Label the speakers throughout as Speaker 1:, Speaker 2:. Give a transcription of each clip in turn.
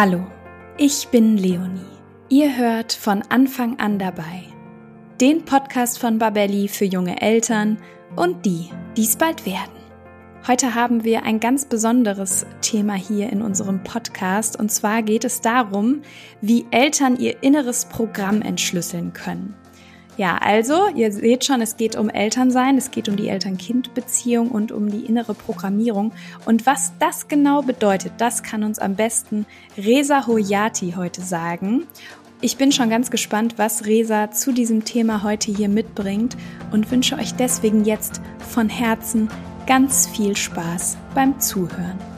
Speaker 1: Hallo, ich bin Leonie. Ihr hört von Anfang an dabei. Den Podcast von Babelli für junge Eltern und die, die es bald werden. Heute haben wir ein ganz besonderes Thema hier in unserem Podcast und zwar geht es darum, wie Eltern ihr inneres Programm entschlüsseln können. Ja, also, ihr seht schon, es geht um Elternsein, es geht um die Eltern-Kind-Beziehung und um die innere Programmierung. Und was das genau bedeutet, das kann uns am besten Reza Hoyati heute sagen. Ich bin schon ganz gespannt, was Reza zu diesem Thema heute hier mitbringt und wünsche euch deswegen jetzt von Herzen ganz viel Spaß beim Zuhören.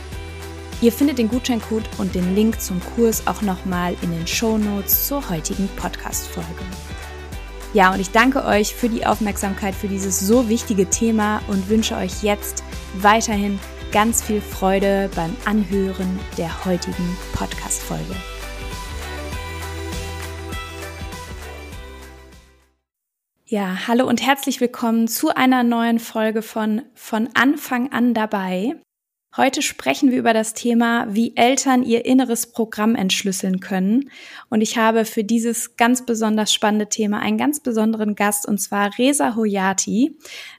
Speaker 1: Ihr findet den Gutscheincode und den Link zum Kurs auch nochmal in den Show Notes zur heutigen Podcast-Folge. Ja, und ich danke euch für die Aufmerksamkeit für dieses so wichtige Thema und wünsche euch jetzt weiterhin ganz viel Freude beim Anhören der heutigen Podcast-Folge. Ja, hallo und herzlich willkommen zu einer neuen Folge von Von Anfang an dabei. Heute sprechen wir über das Thema, wie Eltern ihr inneres Programm entschlüsseln können. Und ich habe für dieses ganz besonders spannende Thema einen ganz besonderen Gast, und zwar Reza Hoyati.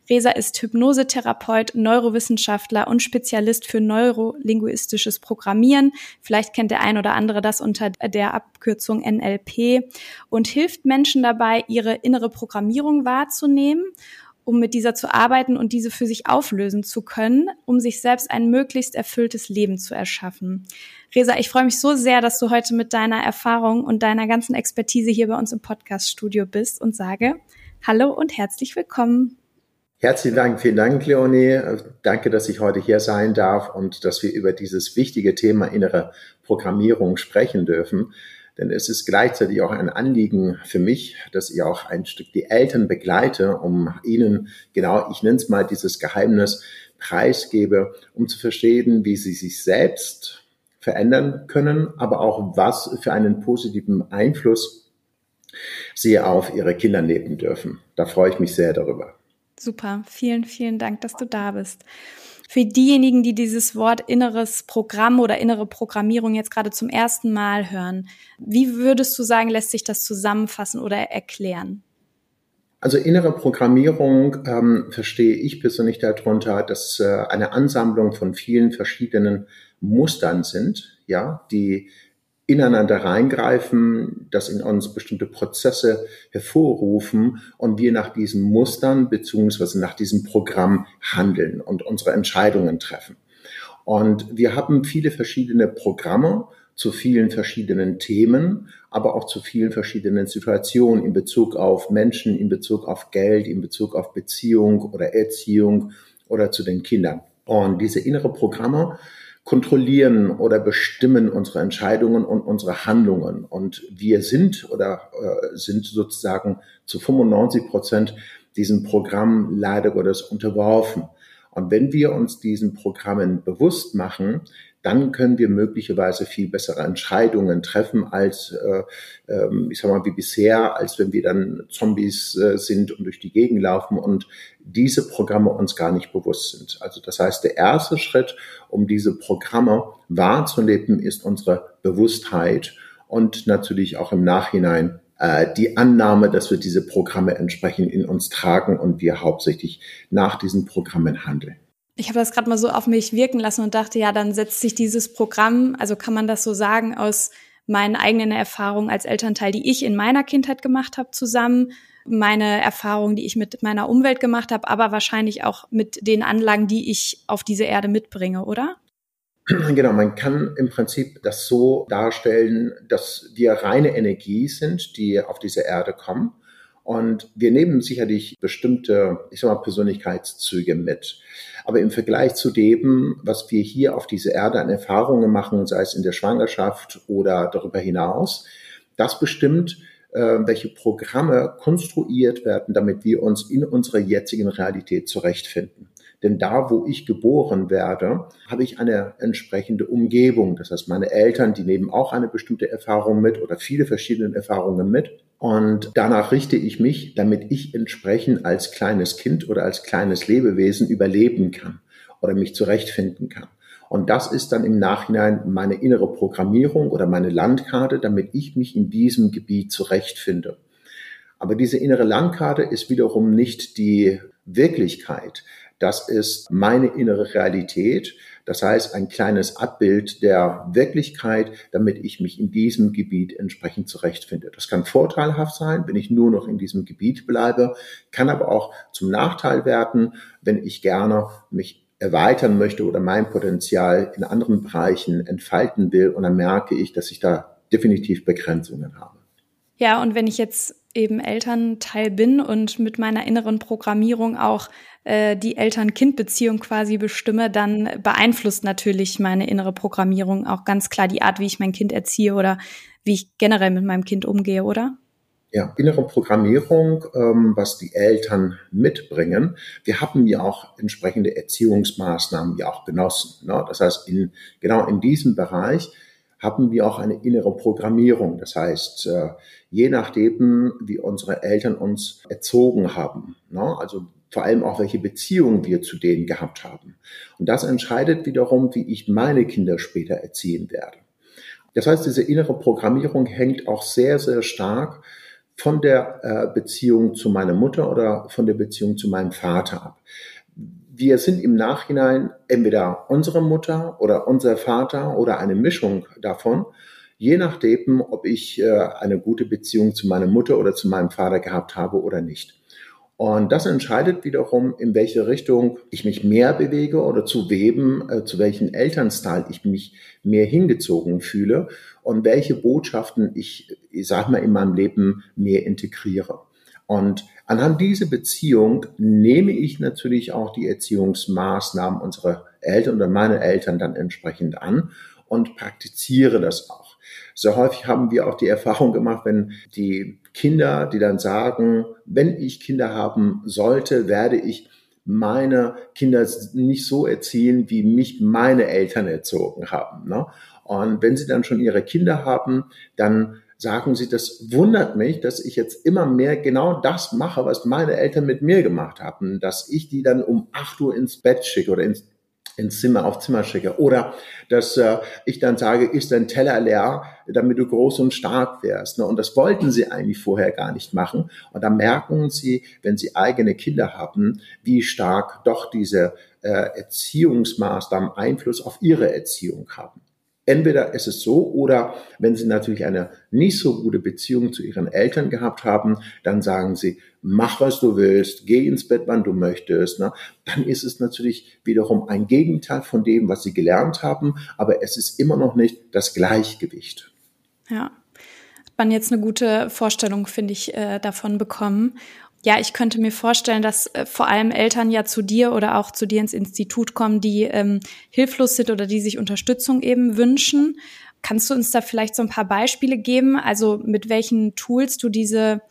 Speaker 1: Reza ist Hypnosetherapeut, Neurowissenschaftler und Spezialist für neurolinguistisches Programmieren. Vielleicht kennt der ein oder andere das unter der Abkürzung NLP und hilft Menschen dabei, ihre innere Programmierung wahrzunehmen um mit dieser zu arbeiten und diese für sich auflösen zu können, um sich selbst ein möglichst erfülltes Leben zu erschaffen. Resa, ich freue mich so sehr, dass du heute mit deiner Erfahrung und deiner ganzen Expertise hier bei uns im Podcast-Studio bist und sage Hallo und herzlich willkommen.
Speaker 2: Herzlichen Dank, vielen Dank, Leonie. Danke, dass ich heute hier sein darf und dass wir über dieses wichtige Thema innere Programmierung sprechen dürfen. Denn es ist gleichzeitig auch ein Anliegen für mich, dass ich auch ein Stück die Eltern begleite, um ihnen genau, ich nenne es mal dieses Geheimnis preisgebe, um zu verstehen, wie sie sich selbst verändern können, aber auch was für einen positiven Einfluss sie auf ihre Kinder nehmen dürfen. Da freue ich mich sehr darüber.
Speaker 1: Super, vielen, vielen Dank, dass du da bist für diejenigen, die dieses Wort inneres Programm oder innere Programmierung jetzt gerade zum ersten Mal hören, wie würdest du sagen, lässt sich das zusammenfassen oder erklären?
Speaker 2: Also innere Programmierung ähm, verstehe ich persönlich darunter, dass äh, eine Ansammlung von vielen verschiedenen Mustern sind, ja, die ineinander reingreifen, dass in uns bestimmte Prozesse hervorrufen und wir nach diesen Mustern beziehungsweise nach diesem Programm handeln und unsere Entscheidungen treffen. Und wir haben viele verschiedene Programme zu vielen verschiedenen Themen, aber auch zu vielen verschiedenen Situationen in Bezug auf Menschen, in Bezug auf Geld, in Bezug auf Beziehung oder Erziehung oder zu den Kindern. Und diese innere Programme kontrollieren oder bestimmen unsere Entscheidungen und unsere Handlungen. Und wir sind oder äh, sind sozusagen zu 95 Prozent diesem Programm leider Gottes unterworfen. Und wenn wir uns diesen Programmen bewusst machen, dann können wir möglicherweise viel bessere Entscheidungen treffen als, äh, äh, ich sag mal, wie bisher, als wenn wir dann Zombies äh, sind und durch die Gegend laufen und diese Programme uns gar nicht bewusst sind. Also das heißt, der erste Schritt, um diese Programme wahrzunehmen, ist unsere Bewusstheit und natürlich auch im Nachhinein äh, die Annahme, dass wir diese Programme entsprechend in uns tragen und wir hauptsächlich nach diesen Programmen handeln
Speaker 1: ich habe das gerade mal so auf mich wirken lassen und dachte, ja, dann setzt sich dieses Programm, also kann man das so sagen, aus meinen eigenen Erfahrungen als Elternteil, die ich in meiner Kindheit gemacht habe, zusammen, meine Erfahrungen, die ich mit meiner Umwelt gemacht habe, aber wahrscheinlich auch mit den Anlagen, die ich auf diese Erde mitbringe, oder?
Speaker 2: Genau, man kann im Prinzip das so darstellen, dass wir reine Energie sind, die auf diese Erde kommen. Und wir nehmen sicherlich bestimmte, ich sag mal, Persönlichkeitszüge mit. Aber im Vergleich zu dem, was wir hier auf dieser Erde an Erfahrungen machen, sei es in der Schwangerschaft oder darüber hinaus, das bestimmt, äh, welche Programme konstruiert werden, damit wir uns in unserer jetzigen Realität zurechtfinden. Denn da, wo ich geboren werde, habe ich eine entsprechende Umgebung. Das heißt, meine Eltern, die nehmen auch eine bestimmte Erfahrung mit oder viele verschiedene Erfahrungen mit. Und danach richte ich mich, damit ich entsprechend als kleines Kind oder als kleines Lebewesen überleben kann oder mich zurechtfinden kann. Und das ist dann im Nachhinein meine innere Programmierung oder meine Landkarte, damit ich mich in diesem Gebiet zurechtfinde. Aber diese innere Landkarte ist wiederum nicht die Wirklichkeit. Das ist meine innere Realität. Das heißt, ein kleines Abbild der Wirklichkeit, damit ich mich in diesem Gebiet entsprechend zurechtfinde. Das kann vorteilhaft sein, wenn ich nur noch in diesem Gebiet bleibe, kann aber auch zum Nachteil werden, wenn ich gerne mich erweitern möchte oder mein Potenzial in anderen Bereichen entfalten will. Und dann merke ich, dass ich da definitiv Begrenzungen habe.
Speaker 1: Ja, und wenn ich jetzt eben Elternteil bin und mit meiner inneren Programmierung auch äh, die Eltern-Kind-Beziehung quasi bestimme, dann beeinflusst natürlich meine innere Programmierung auch ganz klar die Art, wie ich mein Kind erziehe oder wie ich generell mit meinem Kind umgehe, oder?
Speaker 2: Ja, innere Programmierung, ähm, was die Eltern mitbringen. Wir haben ja auch entsprechende Erziehungsmaßnahmen ja auch genossen. Ne? Das heißt, in, genau in diesem Bereich haben wir auch eine innere Programmierung. Das heißt, äh, je nachdem, wie unsere Eltern uns erzogen haben, ne? also vor allem auch, welche Beziehungen wir zu denen gehabt haben. Und das entscheidet wiederum, wie ich meine Kinder später erziehen werde. Das heißt, diese innere Programmierung hängt auch sehr, sehr stark von der äh, Beziehung zu meiner Mutter oder von der Beziehung zu meinem Vater ab. Wir sind im Nachhinein entweder unsere Mutter oder unser Vater oder eine Mischung davon, je nachdem, ob ich äh, eine gute Beziehung zu meiner Mutter oder zu meinem Vater gehabt habe oder nicht. Und das entscheidet wiederum, in welche Richtung ich mich mehr bewege oder zu wem, äh, zu welchen Elternstyle ich mich mehr hingezogen fühle und welche Botschaften ich, ich sag mal, in meinem Leben mehr integriere. Und anhand dieser Beziehung nehme ich natürlich auch die Erziehungsmaßnahmen unserer Eltern oder meine Eltern dann entsprechend an und praktiziere das auch. Sehr häufig haben wir auch die Erfahrung gemacht, wenn die Kinder, die dann sagen, wenn ich Kinder haben sollte, werde ich meine Kinder nicht so erziehen, wie mich meine Eltern erzogen haben. Ne? Und wenn sie dann schon ihre Kinder haben, dann sagen sie, das wundert mich, dass ich jetzt immer mehr genau das mache, was meine Eltern mit mir gemacht haben, dass ich die dann um acht Uhr ins Bett schicke oder ins ins Zimmer, auf Zimmer schicke. Oder dass äh, ich dann sage, ist dein Teller leer, damit du groß und stark wärst. Ne? Und das wollten sie eigentlich vorher gar nicht machen. Und da merken sie, wenn sie eigene Kinder haben, wie stark doch diese äh, Erziehungsmaßnahmen Einfluss auf ihre Erziehung haben. Entweder ist es so oder wenn Sie natürlich eine nicht so gute Beziehung zu Ihren Eltern gehabt haben, dann sagen Sie, mach was du willst, geh ins Bett, wann du möchtest. Ne? Dann ist es natürlich wiederum ein Gegenteil von dem, was Sie gelernt haben, aber es ist immer noch nicht das Gleichgewicht.
Speaker 1: Ja, hat man jetzt eine gute Vorstellung, finde ich, äh, davon bekommen. Ja, ich könnte mir vorstellen, dass äh, vor allem Eltern ja zu dir oder auch zu dir ins Institut kommen, die ähm, hilflos sind oder die sich Unterstützung eben wünschen. Kannst du uns da vielleicht so ein paar Beispiele geben? Also mit welchen Tools du diese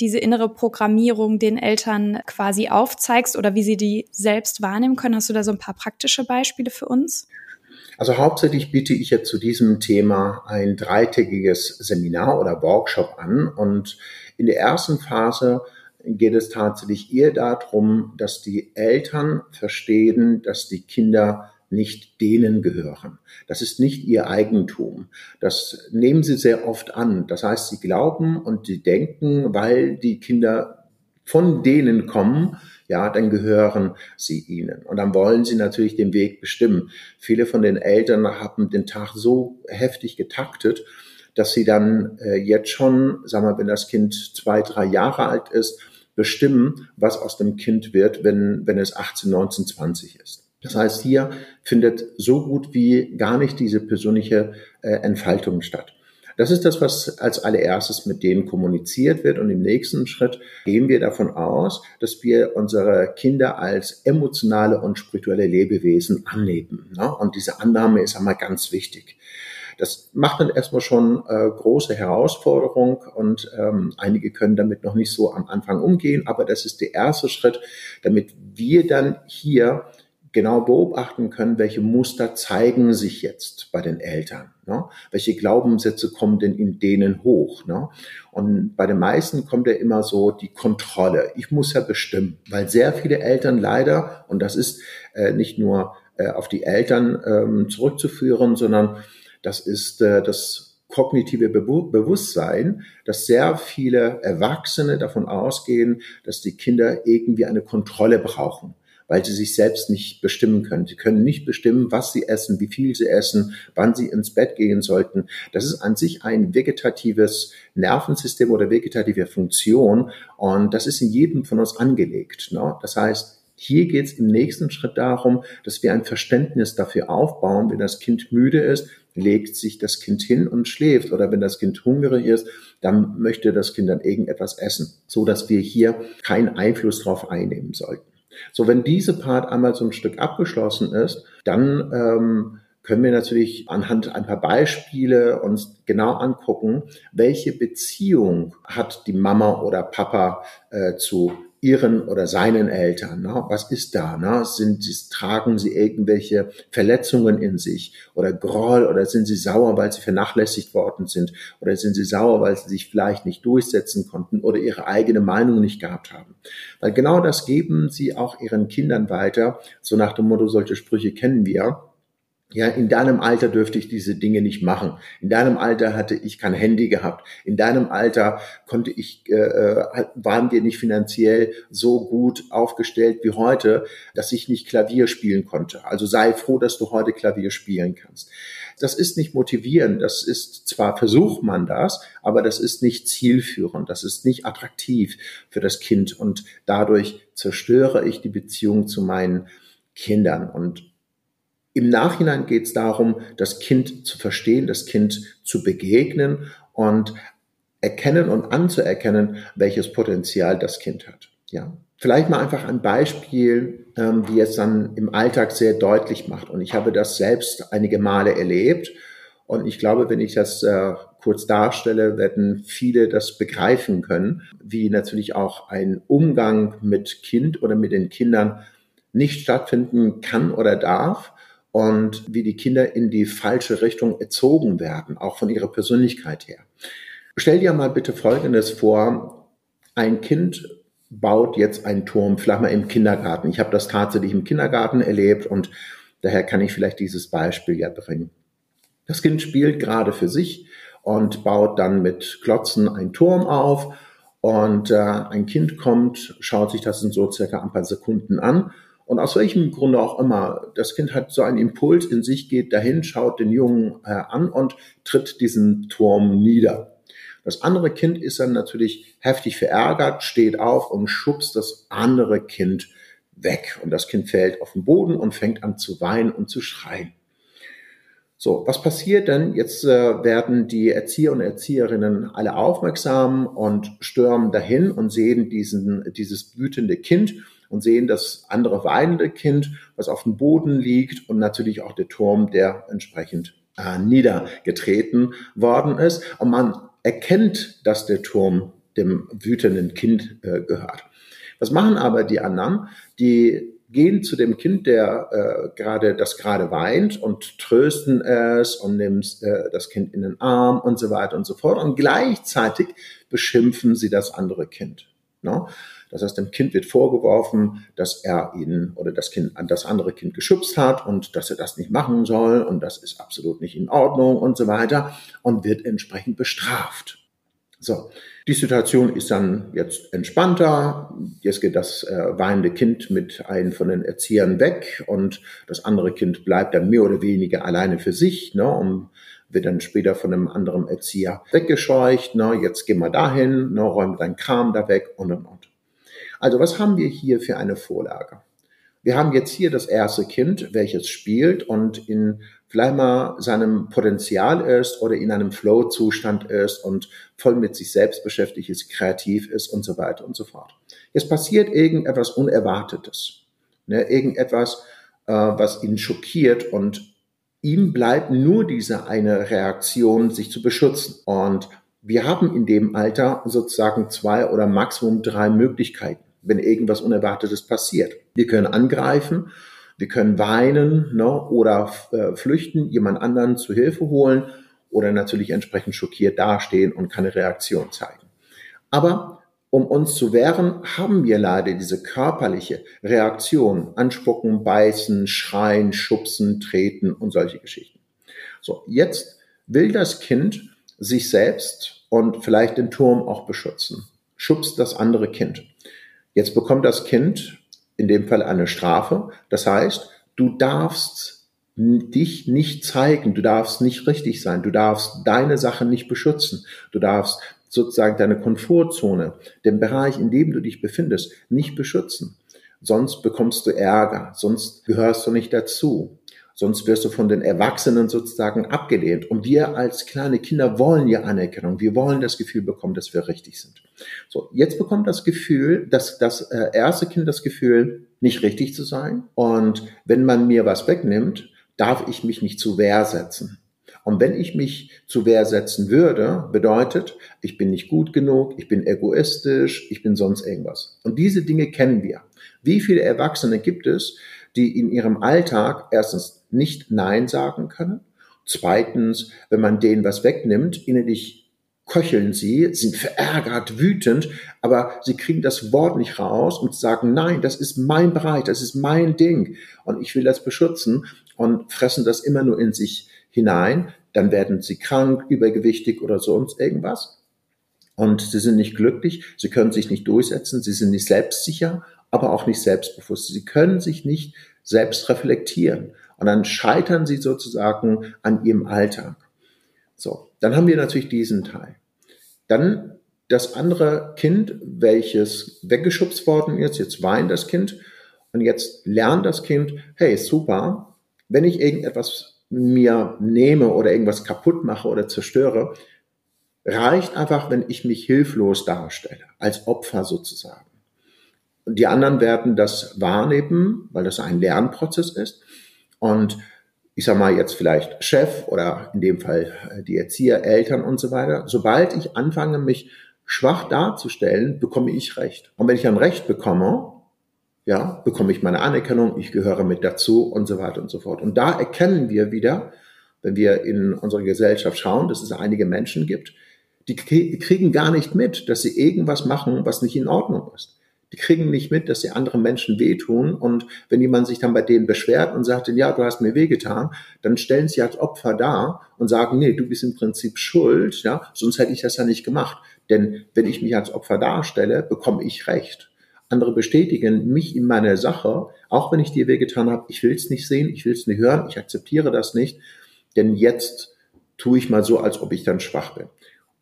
Speaker 1: diese innere Programmierung den Eltern quasi aufzeigst oder wie sie die selbst wahrnehmen können? Hast du da so ein paar praktische Beispiele für uns?
Speaker 2: Also hauptsächlich biete ich jetzt zu diesem Thema ein dreitägiges Seminar oder Workshop an und in der ersten Phase geht es tatsächlich eher darum, dass die Eltern verstehen, dass die Kinder nicht denen gehören. Das ist nicht ihr Eigentum. Das nehmen sie sehr oft an. Das heißt, sie glauben und sie denken, weil die Kinder von denen kommen, ja, dann gehören sie ihnen. Und dann wollen sie natürlich den Weg bestimmen. Viele von den Eltern haben den Tag so heftig getaktet, dass sie dann äh, jetzt schon, sagen wir, wenn das Kind zwei, drei Jahre alt ist, bestimmen, was aus dem Kind wird, wenn, wenn es 18, 19, 20 ist. Das heißt, hier findet so gut wie gar nicht diese persönliche äh, Entfaltung statt. Das ist das, was als allererstes mit denen kommuniziert wird. Und im nächsten Schritt gehen wir davon aus, dass wir unsere Kinder als emotionale und spirituelle Lebewesen annehmen. Ne? Und diese Annahme ist einmal ganz wichtig. Das macht dann erstmal schon äh, große Herausforderung und ähm, einige können damit noch nicht so am Anfang umgehen, aber das ist der erste Schritt, damit wir dann hier genau beobachten können, welche Muster zeigen sich jetzt bei den Eltern. Ne? Welche Glaubenssätze kommen denn in denen hoch? Ne? Und bei den meisten kommt ja immer so die Kontrolle. Ich muss ja bestimmen, weil sehr viele Eltern leider, und das ist äh, nicht nur äh, auf die Eltern ähm, zurückzuführen, sondern das ist äh, das kognitive Be Bewusstsein, dass sehr viele Erwachsene davon ausgehen, dass die Kinder irgendwie eine Kontrolle brauchen weil sie sich selbst nicht bestimmen können. Sie können nicht bestimmen, was sie essen, wie viel sie essen, wann sie ins Bett gehen sollten. Das ist an sich ein vegetatives Nervensystem oder vegetative Funktion und das ist in jedem von uns angelegt. Ne? Das heißt, hier geht es im nächsten Schritt darum, dass wir ein Verständnis dafür aufbauen, wenn das Kind müde ist, legt sich das Kind hin und schläft. Oder wenn das Kind hungrig ist, dann möchte das Kind dann irgendetwas essen, so dass wir hier keinen Einfluss darauf einnehmen sollten. So, wenn diese Part einmal so ein Stück abgeschlossen ist, dann ähm, können wir natürlich anhand ein paar Beispiele uns genau angucken, welche Beziehung hat die Mama oder Papa äh, zu ihren oder seinen Eltern? Ne? Was ist da? Ne? Sind, tragen sie irgendwelche Verletzungen in sich oder Groll oder sind sie sauer, weil sie vernachlässigt worden sind oder sind sie sauer, weil sie sich vielleicht nicht durchsetzen konnten oder ihre eigene Meinung nicht gehabt haben? Weil genau das geben sie auch ihren Kindern weiter, so nach dem Motto, solche Sprüche kennen wir. Ja, in deinem Alter dürfte ich diese Dinge nicht machen. In deinem Alter hatte ich kein Handy gehabt. In deinem Alter konnte ich, äh, äh, waren wir nicht finanziell so gut aufgestellt wie heute, dass ich nicht Klavier spielen konnte. Also sei froh, dass du heute Klavier spielen kannst. Das ist nicht motivierend. Das ist zwar versucht man das, aber das ist nicht zielführend. Das ist nicht attraktiv für das Kind und dadurch zerstöre ich die Beziehung zu meinen Kindern und im Nachhinein geht es darum, das Kind zu verstehen, das Kind zu begegnen und erkennen und anzuerkennen, welches Potenzial das Kind hat. Ja. Vielleicht mal einfach ein Beispiel, ähm, wie es dann im Alltag sehr deutlich macht. Und ich habe das selbst einige Male erlebt. Und ich glaube, wenn ich das äh, kurz darstelle, werden viele das begreifen können, wie natürlich auch ein Umgang mit Kind oder mit den Kindern nicht stattfinden kann oder darf, und wie die Kinder in die falsche Richtung erzogen werden, auch von ihrer Persönlichkeit her. Stell dir mal bitte Folgendes vor. Ein Kind baut jetzt einen Turm, vielleicht mal im Kindergarten. Ich habe das tatsächlich im Kindergarten erlebt und daher kann ich vielleicht dieses Beispiel ja bringen. Das Kind spielt gerade für sich und baut dann mit Klotzen einen Turm auf und äh, ein Kind kommt, schaut sich das in so circa ein paar Sekunden an Und aus welchem Grunde auch immer, das Kind hat so einen Impuls in sich, geht dahin, schaut den Jungen äh, an und tritt diesen Turm nieder. Das andere Kind ist dann natürlich heftig verärgert, steht auf und schubst das andere Kind weg. Und das Kind fällt auf den Boden und fängt an zu weinen und zu schreien. So, was passiert denn? Jetzt äh, werden die Erzieher und Erzieherinnen alle aufmerksam und stürmen dahin und sehen diesen, dieses wütende Kind und sehen das andere weinende Kind, was auf dem Boden liegt und natürlich auch der Turm, der entsprechend äh, niedergetreten worden ist. Und man erkennt, dass der Turm dem wütenden Kind äh, gehört. Was machen aber die anderen? Die gehen zu dem Kind, der äh, gerade das gerade weint und trösten es und nehmen äh, das Kind in den Arm und so weiter und so fort. Und gleichzeitig beschimpfen sie das andere Kind. Ne? Das heißt, dem Kind wird vorgeworfen, dass er ihn oder das Kind das andere Kind geschubst hat und dass er das nicht machen soll und das ist absolut nicht in Ordnung und so weiter und wird entsprechend bestraft. So, die Situation ist dann jetzt entspannter. Jetzt geht das äh, weinende Kind mit einem von den Erziehern weg und das andere Kind bleibt dann mehr oder weniger alleine für sich ne, und wird dann später von einem anderen Erzieher weggescheucht. Ne, jetzt geh mal dahin, ne, räum dein Kram da weg und und und. Also was haben wir hier für eine Vorlage? Wir haben jetzt hier das erste Kind, welches spielt und in vielleicht mal seinem Potenzial ist oder in einem Flow-Zustand ist und voll mit sich selbst beschäftigt ist, kreativ ist und so weiter und so fort. Jetzt passiert irgendetwas Unerwartetes, ne, irgendetwas, äh, was ihn schockiert und ihm bleibt nur diese eine Reaktion, sich zu beschützen. Und wir haben in dem Alter sozusagen zwei oder maximum drei Möglichkeiten wenn irgendwas Unerwartetes passiert. Wir können angreifen, wir können weinen ne, oder äh, flüchten, jemand anderen zu Hilfe holen oder natürlich entsprechend schockiert dastehen und keine Reaktion zeigen. Aber um uns zu wehren, haben wir leider diese körperliche Reaktion, anspucken, beißen, schreien, schubsen, treten und solche Geschichten. So, jetzt will das Kind sich selbst und vielleicht den Turm auch beschützen. Schubst das andere Kind. Jetzt bekommt das Kind in dem Fall eine Strafe. Das heißt, du darfst dich nicht zeigen, du darfst nicht richtig sein, du darfst deine Sachen nicht beschützen, du darfst sozusagen deine Komfortzone, den Bereich, in dem du dich befindest, nicht beschützen. Sonst bekommst du Ärger, sonst gehörst du nicht dazu. Sonst wirst du von den Erwachsenen sozusagen abgelehnt. Und wir als kleine Kinder wollen ja Anerkennung. Wir wollen das Gefühl bekommen, dass wir richtig sind. So, jetzt bekommt das Gefühl, dass das äh, erste Kind das Gefühl, nicht richtig zu sein. Und wenn man mir was wegnimmt, darf ich mich nicht zu Wehr setzen. Und wenn ich mich zu Wehr setzen würde, bedeutet, ich bin nicht gut genug, ich bin egoistisch, ich bin sonst irgendwas. Und diese Dinge kennen wir. Wie viele Erwachsene gibt es, die in ihrem Alltag erstens nicht Nein sagen können. Zweitens, wenn man denen was wegnimmt, innerlich köcheln sie, sind verärgert, wütend, aber sie kriegen das Wort nicht raus und sagen, nein, das ist mein Bereich, das ist mein Ding und ich will das beschützen und fressen das immer nur in sich hinein. Dann werden sie krank, übergewichtig oder sonst irgendwas. Und sie sind nicht glücklich, sie können sich nicht durchsetzen, sie sind nicht selbstsicher, aber auch nicht selbstbewusst. Sie können sich nicht selbst reflektieren. Und dann scheitern sie sozusagen an ihrem Alltag. So, dann haben wir natürlich diesen Teil. Dann das andere Kind, welches weggeschubst worden ist, jetzt weint das Kind und jetzt lernt das Kind, hey, super, wenn ich irgendetwas mir nehme oder irgendwas kaputt mache oder zerstöre, reicht einfach, wenn ich mich hilflos darstelle, als Opfer sozusagen. Und die anderen werden das wahrnehmen, weil das ein Lernprozess ist. Und ich sag mal jetzt vielleicht Chef oder in dem Fall äh, die Erzieher, Eltern und so weiter. Sobald ich anfange, mich schwach darzustellen, bekomme ich Recht. Und wenn ich dann Recht bekomme, ja, bekomme ich meine Anerkennung, ich gehöre mit dazu und so weiter und so fort. Und da erkennen wir wieder, wenn wir in unsere Gesellschaft schauen, dass es einige Menschen gibt, die kriegen gar nicht mit, dass sie irgendwas machen, was nicht in Ordnung ist die kriegen nicht mit, dass sie anderen Menschen wehtun. Und wenn jemand sich dann bei denen beschwert und sagt, ja, du hast mir wehgetan, dann stellen sie als Opfer da und sagen, nee, du bist im Prinzip schuld, ja, sonst hätte ich das ja nicht gemacht. Denn wenn ich mich als Opfer darstelle, bekomme ich Recht. Andere bestätigen mich in meiner Sache, auch wenn ich dir wehgetan habe, ich will es nicht sehen, ich will es nicht hören, ich akzeptiere das nicht, denn jetzt tue ich mal so, als ob ich dann schwach bin.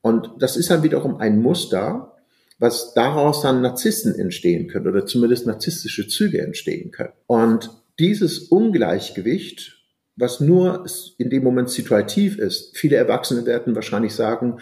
Speaker 2: Und das ist dann wiederum ein Muster, was daraus dann Narzissten entstehen können oder zumindest narzisstische Züge entstehen können. Und dieses Ungleichgewicht, was nur in dem Moment situativ ist, viele Erwachsene werden wahrscheinlich sagen,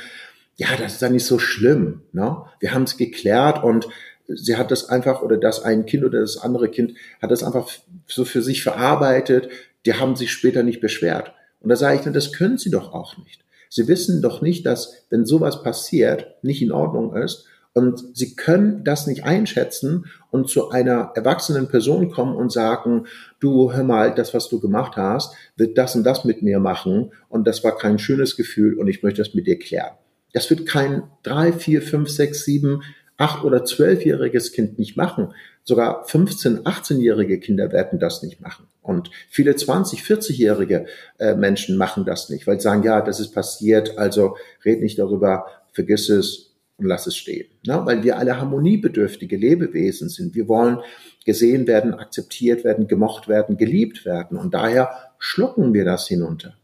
Speaker 2: ja, das ist ja nicht so schlimm. Ne? Wir haben es geklärt und sie hat das einfach, oder das ein Kind oder das andere Kind hat das einfach so für sich verarbeitet, die haben sich später nicht beschwert. Und da sage ich das können sie doch auch nicht. Sie wissen doch nicht, dass, wenn sowas passiert, nicht in Ordnung ist. Und sie können das nicht einschätzen und zu einer erwachsenen Person kommen und sagen, du, hör mal, das, was du gemacht hast, wird das und das mit mir machen. Und das war kein schönes Gefühl und ich möchte das mit dir klären. Das wird kein drei, vier, fünf, sechs, sieben acht- oder zwölfjähriges Kind nicht machen. Sogar 15-, 18-jährige Kinder werden das nicht machen. Und viele 20-, 40-jährige äh, Menschen machen das nicht, weil sie sagen, ja, das ist passiert, also red nicht darüber, vergiss es und lass es stehen. Na, weil wir alle harmoniebedürftige Lebewesen sind. Wir wollen gesehen werden, akzeptiert werden, gemocht werden, geliebt werden. Und daher schlucken wir das hinunter.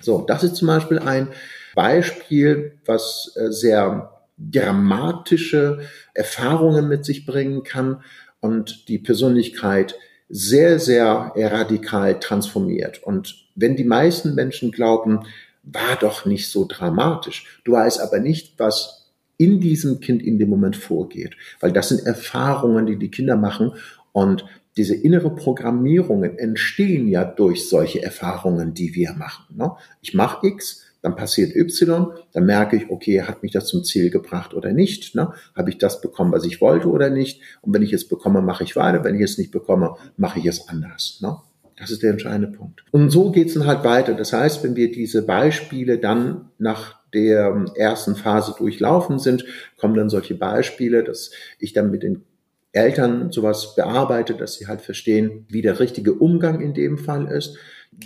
Speaker 2: So, das ist zum Beispiel ein Beispiel, was äh, sehr dramatische Erfahrungen mit sich bringen kann und die Persönlichkeit sehr, sehr radikal transformiert. Und wenn die meisten Menschen glauben, war doch nicht so dramatisch, du weißt aber nicht, was in diesem Kind in dem Moment vorgeht, weil das sind Erfahrungen, die die Kinder machen und diese innere Programmierungen entstehen ja durch solche Erfahrungen, die wir machen. Ne? Ich mache X, dann passiert Y, dann merke ich, okay, hat mich das zum Ziel gebracht oder nicht? Ne? Habe ich das bekommen, was ich wollte oder nicht? Und wenn ich es bekomme, mache ich weiter. Wenn ich es nicht bekomme, mache ich es anders. Ne? Das ist der entscheidende Punkt. Und so geht es dann halt weiter. Das heißt, wenn wir diese Beispiele dann nach der ersten Phase durchlaufen sind, kommen dann solche Beispiele, dass ich dann mit den Eltern sowas bearbeite, dass sie halt verstehen, wie der richtige Umgang in dem Fall ist